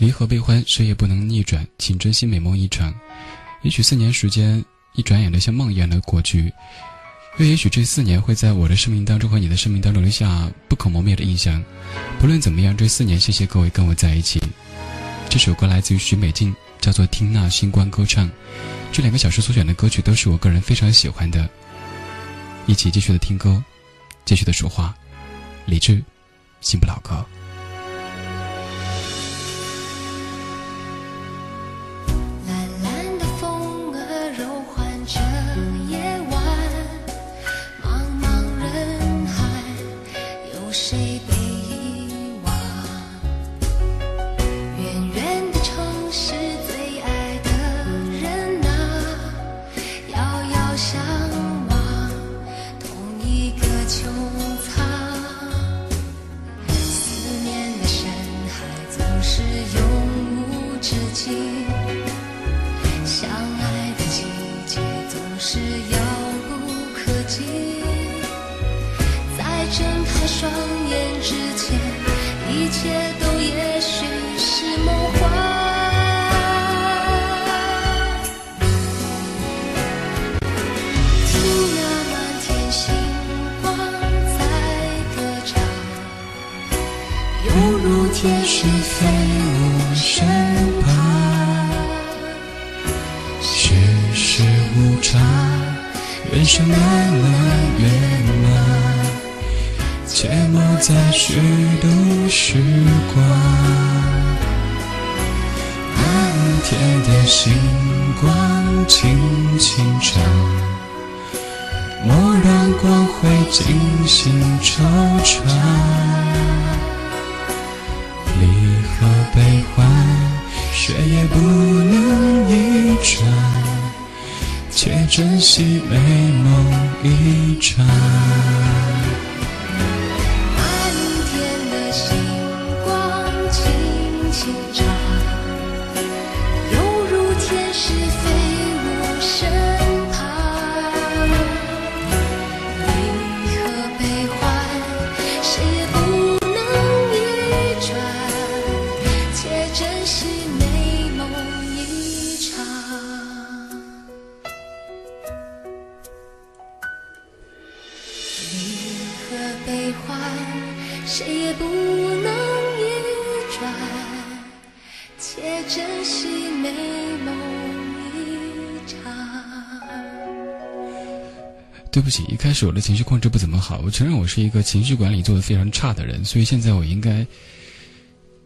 离合悲欢，谁也不能逆转，请珍惜美梦一场。也许四年时间一转眼的像梦一样的过去，又也许这四年会在我的生命当中和你的生命当中留下不可磨灭的印象。不论怎么样，这四年谢谢各位跟我在一起。这首歌来自于许美静，叫做《听那星光歌唱》。这两个小时所选的歌曲都是我个人非常喜欢的。一起继续的听歌，继续的说话。理智，新不老歌。记相爱的季节总是遥不可及。在睁开双眼之前一切天使飞舞身旁，世事无常，人生难圆满，切莫再虚度时光。暗天的星光轻轻唱，莫让光辉尽显惆怅。却也不能逆转，且珍惜美梦一场。离合悲欢，谁也不能逆转，且珍惜美梦一场对不起，一开始我的情绪控制不怎么好，我承认我是一个情绪管理做的非常差的人，所以现在我应该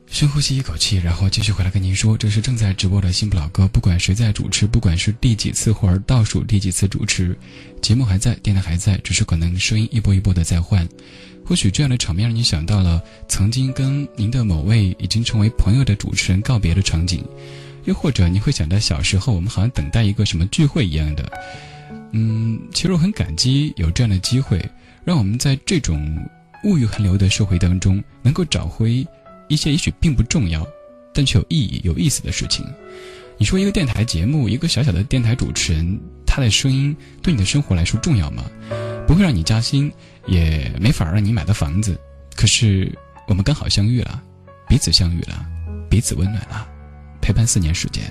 深呼吸一口气，然后继续回来跟您说，这是正在直播的新不老歌，不管谁在主持，不管是第几次或者倒数第几次主持，节目还在，电台还在，只是可能声音一波一波的在换。或许这样的场面让你想到了曾经跟您的某位已经成为朋友的主持人告别的场景，又或者你会想到小时候我们好像等待一个什么聚会一样的。嗯，其实我很感激有这样的机会，让我们在这种物欲横流的社会当中，能够找回一些也许并不重要，但却有意义、有意思的事情。你说一个电台节目，一个小小的电台主持人，他的声音对你的生活来说重要吗？不会让你加薪，也没法让你买到房子。可是我们刚好相遇了，彼此相遇了，彼此温暖了，陪伴四年时间。